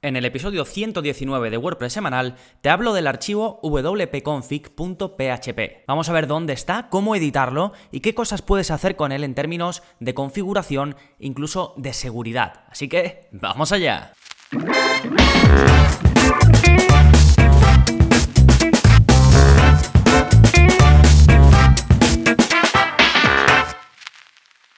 En el episodio 119 de WordPress semanal te hablo del archivo wp-config.php. Vamos a ver dónde está, cómo editarlo y qué cosas puedes hacer con él en términos de configuración, incluso de seguridad. Así que, ¡vamos allá!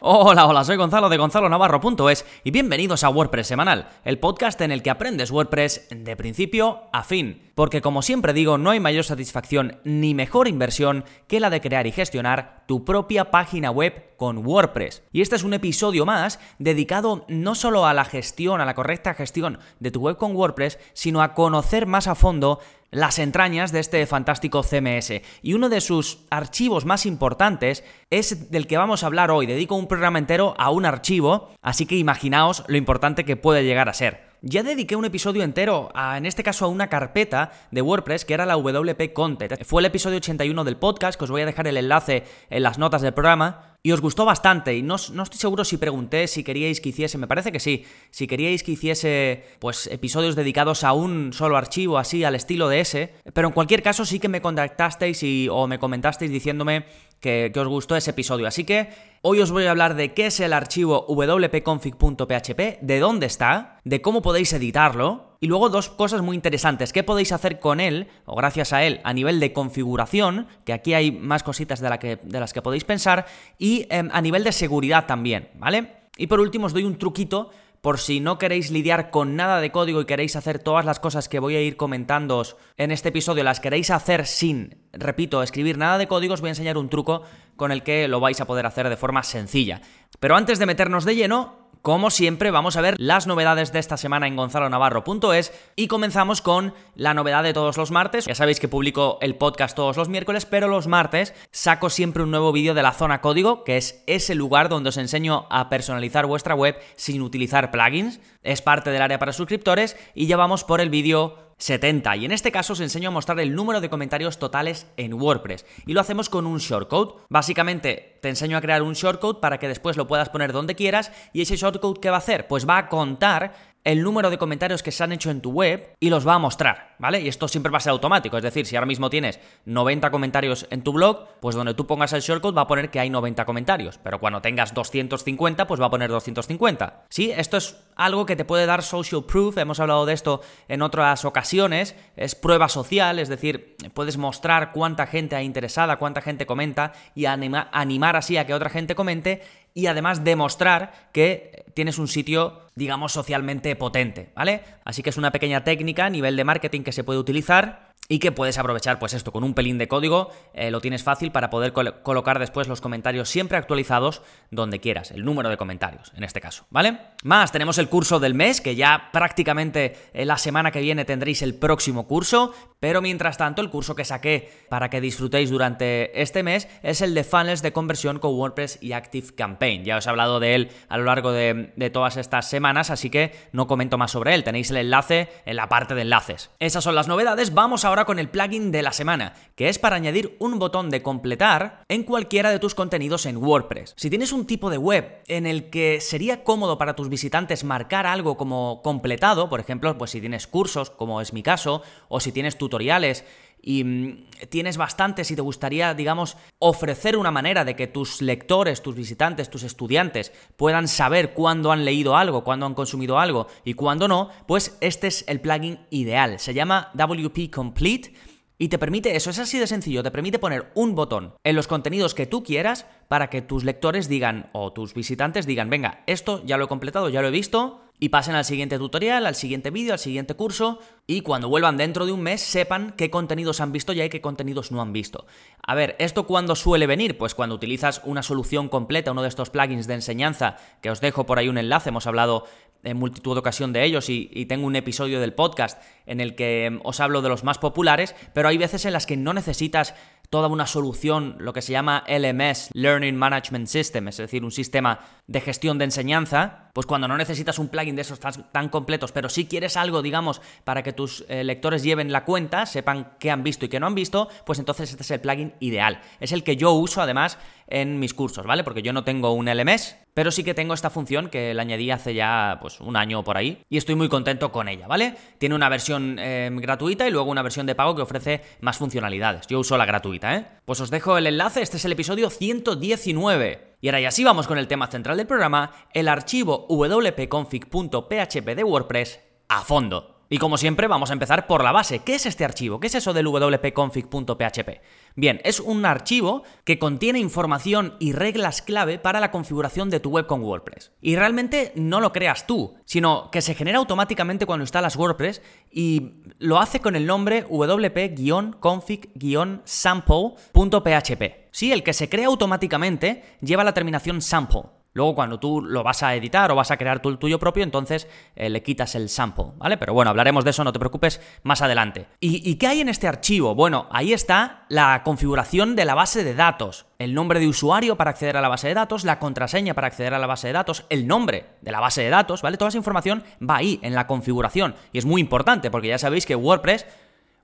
Hola, hola, soy Gonzalo de gonzalonavarro.es y bienvenidos a WordPress Semanal, el podcast en el que aprendes WordPress de principio a fin. Porque como siempre digo, no hay mayor satisfacción ni mejor inversión que la de crear y gestionar tu propia página web con WordPress. Y este es un episodio más dedicado no solo a la gestión, a la correcta gestión de tu web con WordPress, sino a conocer más a fondo las entrañas de este fantástico CMS. Y uno de sus archivos más importantes es del que vamos a hablar hoy. Dedico un programa entero a un archivo, así que imaginaos lo importante que puede llegar a ser. Ya dediqué un episodio entero, en este caso a una carpeta de WordPress que era la WP Content. Fue el episodio 81 del podcast, que os voy a dejar el enlace en las notas del programa. Y os gustó bastante, y no, no, estoy seguro si pregunté si queríais que hiciese, me parece que sí, si queríais que hiciese pues episodios dedicados a un solo archivo, así al estilo de ese, pero en cualquier caso sí que me contactasteis y, o me comentasteis diciéndome que, os gustó ese episodio. Así que hoy os voy a hablar de qué es el archivo wp-config.php, de dónde está, de cómo podéis editarlo, y luego dos cosas muy interesantes, qué podéis hacer con él, o gracias a él, a nivel de configuración, que aquí hay más cositas de, que, de las que podéis pensar, y em, a nivel de seguridad también, ¿vale? Y por último os doy un truquito por si no queréis lidiar con nada de código y queréis hacer todas las cosas que voy a ir comentando en este episodio, las queréis hacer sin, repito, escribir nada de código, os voy a enseñar un truco con el que lo vais a poder hacer de forma sencilla. Pero antes de meternos de lleno, como siempre, vamos a ver las novedades de esta semana en gonzalonavarro.es y comenzamos con la novedad de todos los martes. Ya sabéis que publico el podcast todos los miércoles, pero los martes saco siempre un nuevo vídeo de la zona código, que es ese lugar donde os enseño a personalizar vuestra web sin utilizar plugins. Es parte del área para suscriptores y ya vamos por el vídeo 70 y en este caso os enseño a mostrar el número de comentarios totales en WordPress y lo hacemos con un shortcode. Básicamente te enseño a crear un shortcode para que después lo puedas poner donde quieras y ese shortcode ¿qué va a hacer? Pues va a contar el número de comentarios que se han hecho en tu web y los va a mostrar, ¿vale? Y esto siempre va a ser automático, es decir, si ahora mismo tienes 90 comentarios en tu blog, pues donde tú pongas el shortcode va a poner que hay 90 comentarios, pero cuando tengas 250, pues va a poner 250. Sí, esto es algo que te puede dar social proof, hemos hablado de esto en otras ocasiones, es prueba social, es decir, puedes mostrar cuánta gente ha interesada, cuánta gente comenta y animar así a que otra gente comente y además demostrar que tienes un sitio, digamos, socialmente potente, ¿vale? Así que es una pequeña técnica a nivel de marketing que se puede utilizar y que puedes aprovechar pues esto con un pelín de código, eh, lo tienes fácil para poder colocar después los comentarios siempre actualizados donde quieras, el número de comentarios en este caso, ¿vale? Más, tenemos el curso del mes, que ya prácticamente eh, la semana que viene tendréis el próximo curso, pero mientras tanto el curso que saqué para que disfrutéis durante este mes es el de funnels de conversión con WordPress y Active Campaign. Ya os he hablado de él a lo largo de, todas estas semanas, así que no comento más sobre él, tenéis el enlace en la parte de enlaces. Esas son las novedades, vamos ahora con el plugin de la semana, que es para añadir un botón de completar en cualquiera de tus contenidos en WordPress. Si tienes un tipo de web en el que sería cómodo para tus visitantes marcar algo como completado, por ejemplo, pues si tienes cursos, como es mi caso, o si tienes tutoriales, y mm, tienes bastantes y te gustaría, digamos, ofrecer una manera de que tus lectores, tus visitantes, tus estudiantes puedan saber cuándo han leído algo, cuándo han consumido algo y cuándo no, pues este es el plugin ideal. Se llama WP Complete y te permite eso, es así de sencillo, te permite poner un botón en los contenidos que tú quieras para que tus lectores digan o tus visitantes digan, venga, esto ya lo he completado, ya lo he visto, y pasen al siguiente tutorial, al siguiente vídeo, al siguiente curso, y cuando vuelvan dentro de un mes sepan qué contenidos han visto ya y qué contenidos no han visto. A ver, ¿esto cuándo suele venir? Pues cuando utilizas una solución completa, uno de estos plugins de enseñanza, que os dejo por ahí un enlace, hemos hablado en multitud de ocasión de ellos y, tengo un episodio del podcast en el que em, os hablo de los más populares, pero hay veces en las que no necesitas toda una solución, lo que se llama LMS, Learning Management System, es decir, un sistema de gestión de enseñanza, pues cuando no necesitas un plugin de esos tan, completos, pero si quieres algo, digamos, para que tus eh, lectores lleven la cuenta, sepan qué han visto y qué no han visto, pues entonces este es el plugin ideal. Es el que yo uso además en mis cursos, ¿vale? Porque yo no tengo un LMS, pero sí que tengo esta función que la añadí hace ya pues un año por ahí y estoy muy contento con ella, ¿vale? Tiene una versión eh, gratuita y luego una versión de pago que ofrece más funcionalidades. Yo uso la gratuita, ¿eh? Pues os dejo el enlace, este es el episodio 119. Y ahora ya sí vamos con el tema central del programa, el archivo wp-config.php de WordPress a fondo. Y como siempre, vamos a empezar por la base. ¿Qué es este archivo? ¿Qué es eso del wp-config.php? Bien, es un archivo que contiene información y reglas clave para la configuración de tu web con WordPress. Y realmente no lo creas tú, sino que se genera automáticamente cuando instalas WordPress y lo hace con el nombre wp-config-sample.php. Sí, el que se crea automáticamente lleva la terminación sample. Luego cuando tú lo vas a editar o vas a crear tú el tuyo propio, entonces eh, le quitas el sample, ¿vale? Pero bueno, hablaremos de eso, no te preocupes, más adelante. ¿Y, ¿Y qué hay en este archivo? Bueno, ahí está la configuración de la base de datos, el nombre de usuario para acceder a la base de datos, la contraseña para acceder a la base de datos, el nombre de la base de datos, ¿vale? Toda esa información va ahí, en la configuración. Y es muy importante porque ya sabéis que WordPress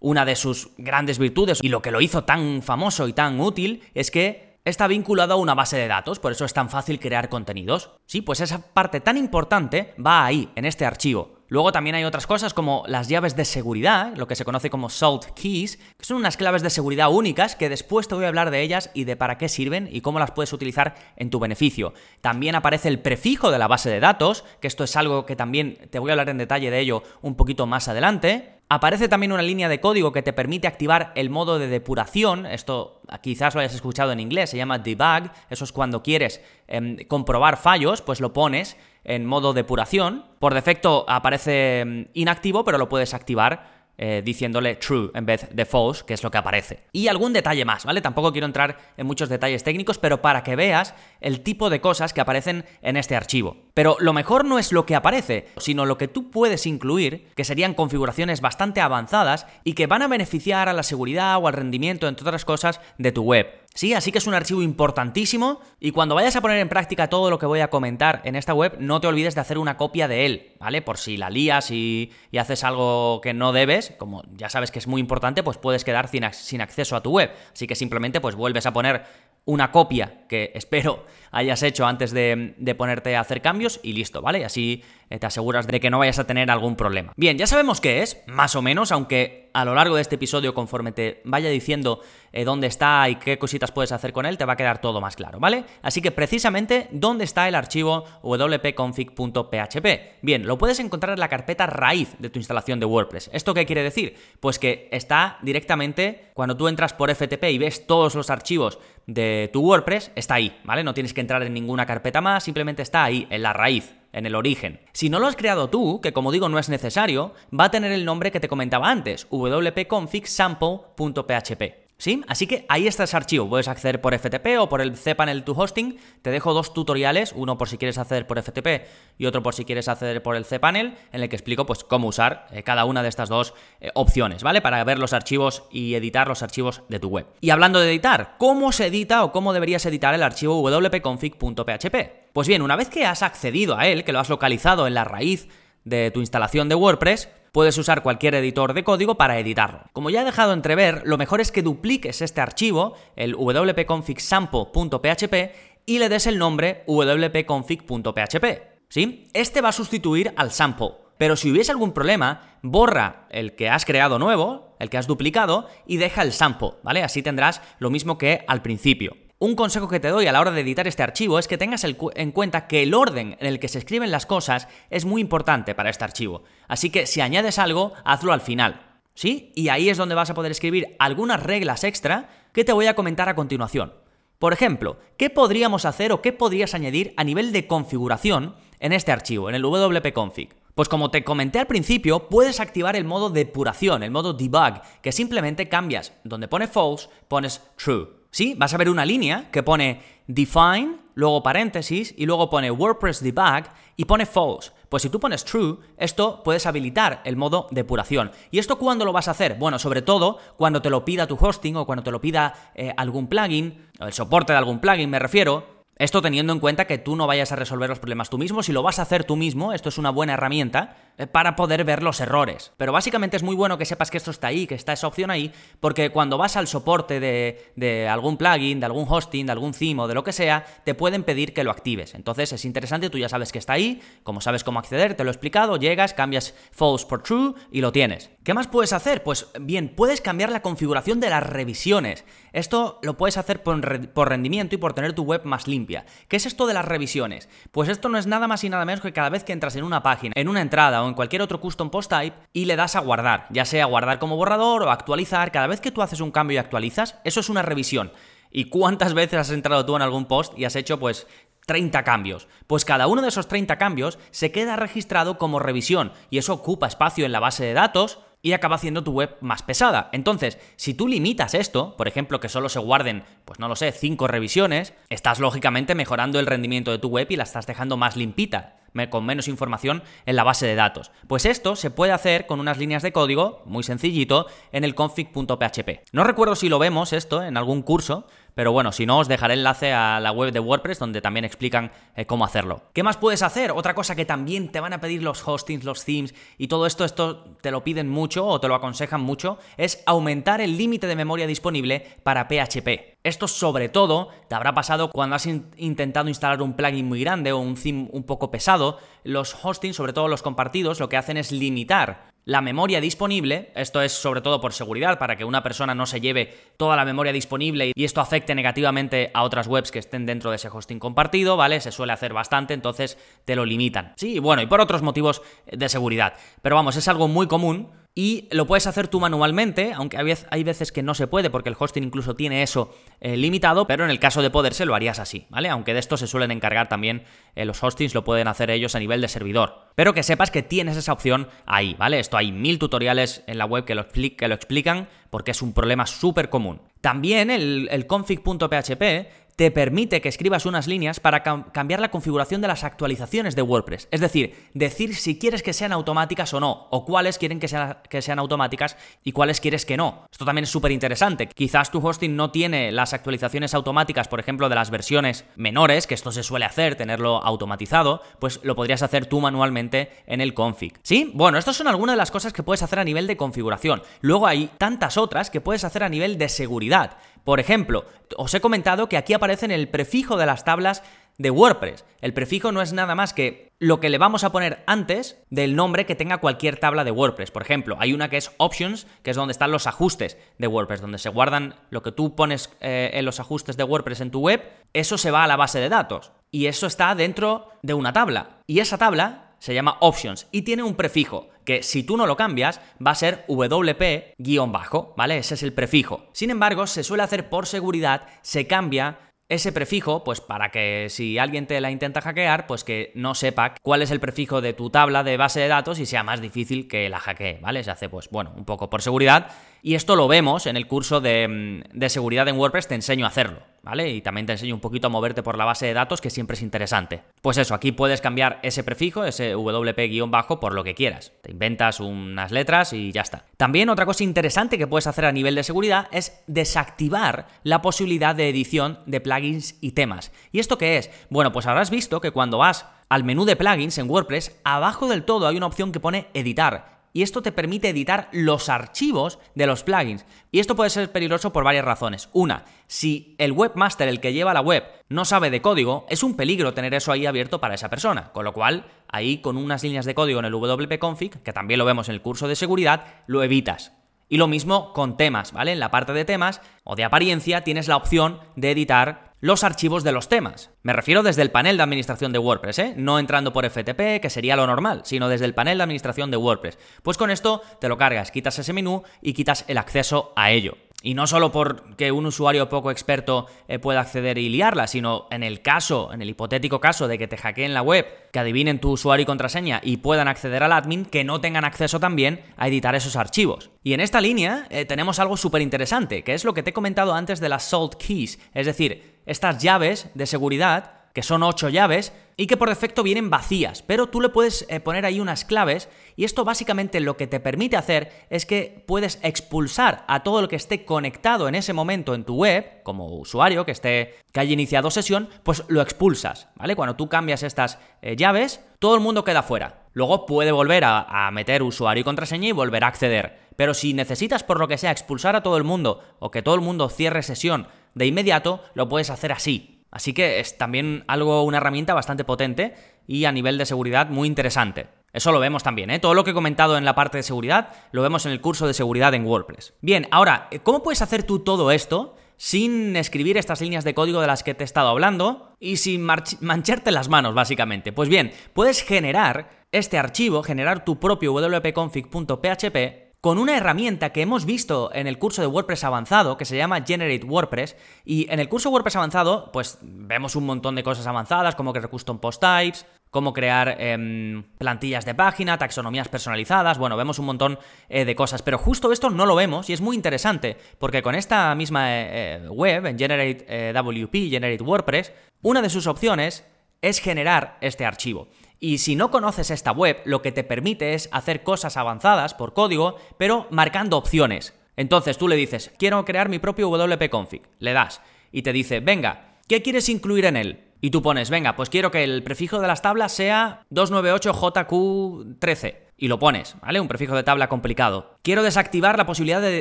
una de sus grandes virtudes y lo que lo hizo tan famoso y tan útil es que está vinculado a una base de datos, por eso es tan fácil crear contenidos. Sí, pues esa parte tan importante va ahí, en este archivo. Luego también hay otras cosas como las llaves de seguridad, lo que se conoce como salt keys, que son unas claves de seguridad únicas que después te voy a hablar de ellas y de para qué sirven y cómo las puedes utilizar en tu beneficio. También aparece el prefijo de la base de datos, que esto es algo que también te voy a hablar en detalle de ello un poquito más adelante. Aparece también una línea de código que te permite activar el modo de depuración. Esto quizás lo hayas escuchado en inglés, se llama debug. Eso es cuando quieres em, comprobar fallos, pues lo pones en modo depuración. Por defecto aparece em, inactivo, pero lo puedes activar eh, diciéndole true en vez de false, que es lo que aparece. Y algún detalle más, ¿vale? Tampoco quiero entrar en muchos detalles técnicos, pero para que veas el tipo de cosas que aparecen en este archivo. Pero lo mejor no es lo que aparece, sino lo que tú puedes incluir, que serían configuraciones bastante avanzadas y que van a beneficiar a la seguridad o al rendimiento, entre otras cosas, de tu web. Sí, así que es un archivo importantísimo y cuando vayas a poner en práctica todo lo que voy a comentar en esta web, no te olvides de hacer una copia de él, ¿vale? Por si la lías y, haces algo que no debes, como ya sabes que es muy importante, pues puedes quedar sin, acceso a tu web. Así que simplemente pues vuelves a poner una copia que espero hayas hecho antes de, de, ponerte a hacer cambios y listo, ¿vale? Así te aseguras de que no vayas a tener algún problema. Bien, ya sabemos qué es, más o menos, aunque a lo largo de este episodio, conforme te vaya diciendo eh, dónde está y qué cositas puedes hacer con él, te va a quedar todo más claro, ¿vale? Así que precisamente, ¿dónde está el archivo wp-config.php? Bien, lo puedes encontrar en la carpeta raíz de tu instalación de WordPress. ¿Esto qué quiere decir? Pues que está directamente, cuando tú entras por FTP y ves todos los archivos de tu WordPress, está ahí, ¿vale? No tienes que entrar en ninguna carpeta más, simplemente está ahí, en la raíz en el origen. Si no lo has creado tú, que como digo no es necesario, va a tener el nombre que te comentaba antes, wp-config-sample.php. ¿Sí? Así que ahí está ese archivo. Puedes acceder por FTP o por el cPanel to Hosting. Te dejo dos tutoriales, uno por si quieres acceder por FTP y otro por si quieres acceder por el cPanel, en el que explico pues cómo usar eh, cada una de estas dos eh, opciones, ¿vale? Para ver los archivos y editar los archivos de tu web. Y hablando de editar, ¿cómo se edita o cómo deberías editar el archivo wp-config.php? Pues bien, una vez que has accedido a él, que lo has localizado en la raíz de tu instalación de WordPress, puedes usar cualquier editor de código para editarlo. Como ya he dejado entrever, lo mejor es que dupliques este archivo, el wp-config-sample.php, y le des el nombre wp-config.php. ¿Sí? Este va a sustituir al sample. Pero si hubiese algún problema, borra el que has creado nuevo, el que has duplicado, y deja el sample, ¿vale? Así tendrás lo mismo que al principio. Un consejo que te doy a la hora de editar este archivo es que tengas en cuenta que el orden en el que se escriben las cosas es muy importante para este archivo. Así que si añades algo, hazlo al final. ¿Sí? Y ahí es donde vas a poder escribir algunas reglas extra que te voy a comentar a continuación. Por ejemplo, ¿qué podríamos hacer o qué podrías añadir a nivel de configuración en este archivo, en el wp-config? Pues como te comenté al principio, puedes activar el modo depuración, el modo debug, que simplemente cambias donde pone false, pones true. ¿Sí? Vas a ver una línea que pone define luego paréntesis y luego pone WordPress debug y pone false. Pues si tú pones true, esto puedes habilitar el modo depuración. ¿Y esto cuándo lo vas a hacer? Bueno, sobre todo cuando te lo pida tu hosting o cuando te lo pida eh, algún plugin, el soporte de algún plugin me refiero, esto teniendo en cuenta que tú no vayas a resolver los problemas tú mismo, si lo vas a hacer tú mismo, esto es una buena herramienta eh, para poder ver los errores. Pero básicamente es muy bueno que sepas que esto está ahí, que está esa opción ahí, porque cuando vas al soporte de, algún plugin, de algún hosting, de algún theme o de lo que sea, te pueden pedir que lo actives. Entonces es interesante, tú ya sabes que está ahí, como sabes cómo acceder, te lo he explicado, llegas, cambias false por true y lo tienes. ¿Qué más puedes hacer? Pues bien, puedes cambiar la configuración de las revisiones. Esto lo puedes hacer por, por rendimiento y por tener tu web más limpia. ¿Qué es esto de las revisiones? Pues esto no es nada más y nada menos que cada vez que entras en una página, en una entrada o en cualquier otro custom post type y le das a guardar, ya sea guardar como borrador o actualizar, cada vez que tú haces un cambio y actualizas, eso es una revisión. ¿Y cuántas veces has entrado tú en algún post y has hecho pues 30 cambios. Pues cada uno de esos 30 cambios se queda registrado como revisión y eso ocupa espacio en la base de datos y acaba haciendo tu web más pesada. Entonces, si tú limitas esto, por ejemplo, que solo se guarden, pues no lo sé, 5 revisiones, estás lógicamente mejorando el rendimiento de tu web y la estás dejando más limpita con menos información en la base de datos. Pues esto se puede hacer con unas líneas de código, muy sencillito, en el config.php. No recuerdo si lo vemos esto en algún curso, pero bueno, si no, os dejaré el enlace a la web de WordPress donde también explican eh, cómo hacerlo. ¿Qué más puedes hacer? Otra cosa que también te van a pedir los hostings, los themes y todo esto, esto te lo piden mucho o te lo aconsejan mucho, es aumentar el límite de memoria disponible para PHP. Esto sobre todo te habrá pasado cuando has intentado instalar un plugin muy grande o un theme un poco pesado. Los hostings, sobre todo los compartidos, lo que hacen es limitar la memoria disponible, esto es sobre todo por seguridad, para que una persona no se lleve toda la memoria disponible y esto afecte negativamente a otras webs que estén dentro de ese hosting compartido, ¿vale? Se suele hacer bastante, entonces te lo limitan. Sí, bueno, y por otros motivos de seguridad. Pero vamos, es algo muy común y lo puedes hacer tú manualmente, aunque hay veces que no se puede porque el hosting incluso tiene eso eh, limitado, pero en el caso de poderse lo harías así, ¿vale? Aunque de esto se suelen encargar también eh, los hostings, lo pueden hacer ellos a nivel de servidor. Pero que sepas que tienes esa opción ahí, ¿vale? Esto hay mil tutoriales en la web que lo, explican porque es un problema súper común. También el, el config.php te permite que escribas unas líneas para cambiar la configuración de las actualizaciones de WordPress. Es decir, decir si quieres que sean automáticas o no, o cuáles quieren que, que sean automáticas y cuáles quieres que no. Esto también es súper interesante. Quizás tu hosting no tiene las actualizaciones automáticas, por ejemplo, de las versiones menores, que esto se suele hacer, tenerlo automatizado, pues lo podrías hacer tú manualmente en el config. ¿Sí? Bueno, estas son algunas de las cosas que puedes hacer a nivel de configuración. Luego hay tantas otras que puedes hacer a nivel de seguridad. Por ejemplo, os he comentado que aquí aparece el prefijo de las tablas de WordPress. El prefijo no es nada más que lo que le vamos a poner antes del nombre que tenga cualquier tabla de WordPress. Por ejemplo, hay una que es Options, que es donde están los ajustes de WordPress, donde se guardan lo que tú pones eh, en los ajustes de WordPress en tu web, eso se va a la base de datos. Y eso está dentro de una tabla. Y esa tabla se llama Options y tiene un prefijo que si tú no lo cambias va a ser WP-bajo, ¿vale? Ese es el prefijo. Sin embargo, se suele hacer por seguridad, se cambia ese prefijo, pues para que si alguien te la intenta hackear, pues que no sepa cuál es el prefijo de tu tabla de base de datos y sea más difícil que la hackee, ¿vale? Se hace, pues bueno, un poco por seguridad. Y esto lo vemos en el curso de, mm, de seguridad en WordPress, te enseño a hacerlo. Y también te enseño un poquito a moverte por la base de datos, que siempre es interesante. Pues eso, aquí puedes cambiar ese prefijo, ese WP-bajo, por lo que quieras. Te inventas unas letras y ya está. También otra cosa interesante que puedes hacer a nivel de seguridad es desactivar la posibilidad de edición de plugins y temas. ¿Y esto qué es? Bueno, pues habrás visto que cuando vas al menú de plugins en WordPress, abajo del todo hay una opción que pone editar y esto te permite editar los archivos de los plugins. Y esto puede ser peligroso por varias razones. Una, si el webmaster, el que lleva la web, no sabe de código, es un peligro tener eso ahí abierto para esa persona. Con lo cual, ahí con unas líneas de código en el wp-config, que también lo vemos en el curso de seguridad, lo evitas. Y lo mismo con temas, ¿vale? En la parte de temas o de apariencia tienes la opción de editar los archivos de los temas. Me refiero desde el panel de administración de WordPress, ¿eh? no entrando por FTP, que sería lo normal, sino desde el panel de administración de WordPress. Pues con esto te lo cargas, quitas ese menú y quitas el acceso a ello. Y no solo porque un usuario poco experto eh, pueda acceder y liarla, sino en el caso, en el hipotético caso de que te hackeen la web, que adivinen tu usuario y contraseña y puedan acceder al admin, que no tengan acceso también a editar esos archivos. Y en esta línea eh, tenemos algo súper interesante, que es lo que te he comentado antes de las salt keys, es decir, estas llaves de seguridad que son 8 llaves, y que por defecto vienen vacías, pero tú le puedes eh, poner ahí unas claves y esto básicamente lo que te permite hacer es que puedes expulsar a todo lo que esté conectado en ese momento en tu web, como usuario que esté que haya iniciado sesión, pues lo expulsas, ¿vale? Cuando tú cambias estas eh, llaves, todo el mundo queda fuera. Luego puede volver a, a meter usuario y contraseña y volver a acceder. Pero si necesitas por lo que sea expulsar a todo el mundo o que todo el mundo cierre sesión de inmediato, lo puedes hacer así. Así que es también algo, una herramienta bastante potente y a nivel de seguridad muy interesante. Eso lo vemos también, ¿eh? Todo lo que he comentado en la parte de seguridad lo vemos en el curso de seguridad en WordPress. Bien, ahora, ¿cómo puedes hacer tú todo esto sin escribir estas líneas de código de las que te he estado hablando y sin mancharte las manos, básicamente? Pues bien, puedes generar este archivo, generar tu propio wp-config.php con una herramienta que hemos visto en el curso de WordPress avanzado, que se llama Generate WordPress, y en el curso WordPress avanzado, pues vemos un montón de cosas avanzadas, como crear custom post types, cómo crear em, plantillas de página, taxonomías personalizadas, bueno, vemos un montón eh, de cosas, pero justo esto no lo vemos y es muy interesante, porque con esta misma eh, eh, web, en Generate WP, Generate WordPress, una de sus opciones es generar este archivo. Y si no conoces esta web, lo que te permite es hacer cosas avanzadas por código, pero marcando opciones. Entonces tú le dices, quiero crear mi propio WP config, le das y te dice, venga, ¿qué quieres incluir en él? Y tú pones, venga, pues quiero que el prefijo de las tablas sea 298JQ13. Y lo pones, ¿vale? Un prefijo de tabla complicado. Quiero desactivar la posibilidad de,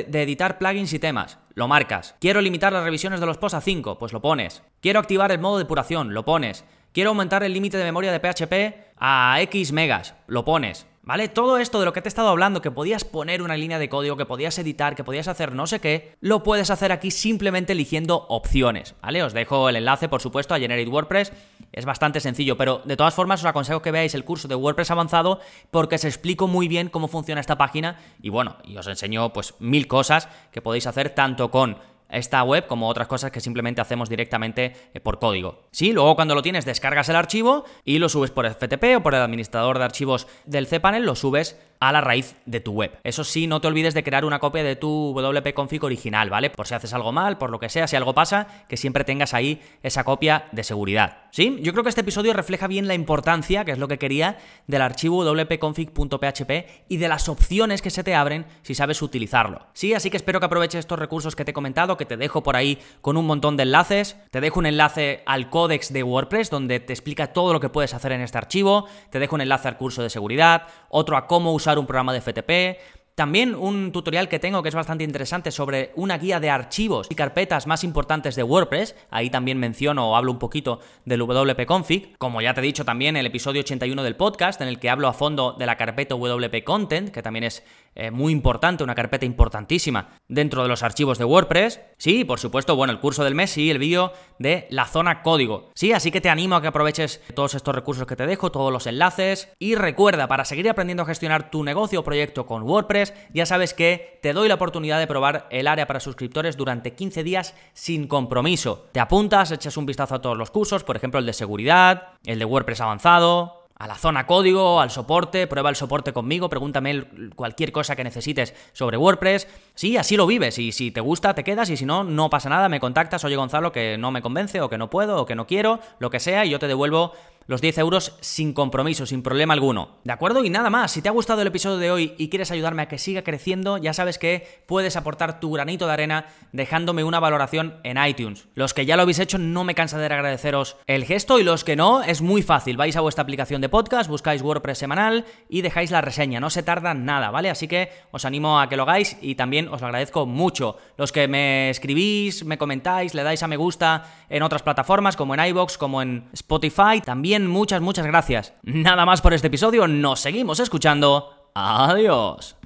editar plugins y temas. Lo marcas. Quiero limitar las revisiones de los posts a 5. Pues lo pones. Quiero activar el modo de depuración. Lo pones. Quiero aumentar el límite de memoria de PHP a X megas. Lo pones. ¿Vale? Todo esto de lo que te he estado hablando, que podías poner una línea de código, que podías editar, que podías hacer no sé qué, lo puedes hacer aquí simplemente eligiendo opciones, ¿vale? Os dejo el enlace, por supuesto, a Generate WordPress. Es bastante sencillo, pero de todas formas os aconsejo que veáis el curso de WordPress avanzado porque os explico muy bien cómo funciona esta página y bueno, y os enseño pues mil cosas que podéis hacer tanto con esta web como otras cosas que simplemente hacemos directamente eh, por código. Sí, luego cuando lo tienes descargas el archivo y lo subes por FTP o por el administrador de archivos del cPanel, lo subes a la raíz de tu web. Eso sí, no te olvides de crear una copia de tu WP config original, ¿vale? Por si haces algo mal, por lo que sea, si algo pasa, que siempre tengas ahí esa copia de seguridad. ¿Sí? Yo creo que este episodio refleja bien la importancia, que es lo que quería, del archivo wp-config.php y de las opciones que se te abren si sabes utilizarlo. Sí, así que espero que aproveches estos recursos que te he comentado, que te dejo por ahí con un montón de enlaces. Te dejo un enlace al códex de WordPress donde te explica todo lo que puedes hacer en este archivo. Te dejo un enlace al curso de seguridad, otro a cómo usar un programa de FTP, también un tutorial que tengo que es bastante interesante sobre una guía de archivos y carpetas más importantes de WordPress. Ahí también menciono o hablo un poquito del WP Config. Como ya te he dicho también el episodio 81 del podcast, en el que hablo a fondo de la carpeta WP Content, que también es eh, muy importante, una carpeta importantísima dentro de los archivos de WordPress. Sí, por supuesto, bueno, el curso del mes y el vídeo de la zona código. Sí, así que te animo a que aproveches todos estos recursos que te dejo, todos los enlaces. Y recuerda, para seguir aprendiendo a gestionar tu negocio o proyecto con WordPress, ya sabes que te doy la oportunidad de probar el área para suscriptores durante 15 días sin compromiso. Te apuntas, echas un vistazo a todos los cursos, por ejemplo el de seguridad, el de WordPress avanzado, a la zona código, al soporte, prueba el soporte conmigo, pregúntame cualquier cosa que necesites sobre WordPress. Sí, así lo vives y si te gusta te quedas y si no, no pasa nada, me contactas, oye Gonzalo, que no me convence o que no puedo o que no quiero, lo que sea, y yo te devuelvo los 10 euros sin compromiso, sin problema alguno. ¿De acuerdo? Y nada más, si te ha gustado el episodio de hoy y quieres ayudarme a que siga creciendo, ya sabes que puedes aportar tu granito de arena dejándome una valoración en iTunes. Los que ya lo habéis hecho, no me cansa de agradeceros el gesto y los que no, es muy fácil. Vais a vuestra aplicación de podcast, buscáis WordPress semanal y dejáis la reseña. No se tarda nada, ¿vale? Así que os animo a que lo hagáis y también os lo agradezco mucho. Los que me escribís, me comentáis, le dais a me gusta en otras plataformas como en iBox, como en Spotify, también muchas, muchas gracias. Nada más por este episodio, nos seguimos escuchando. Adiós.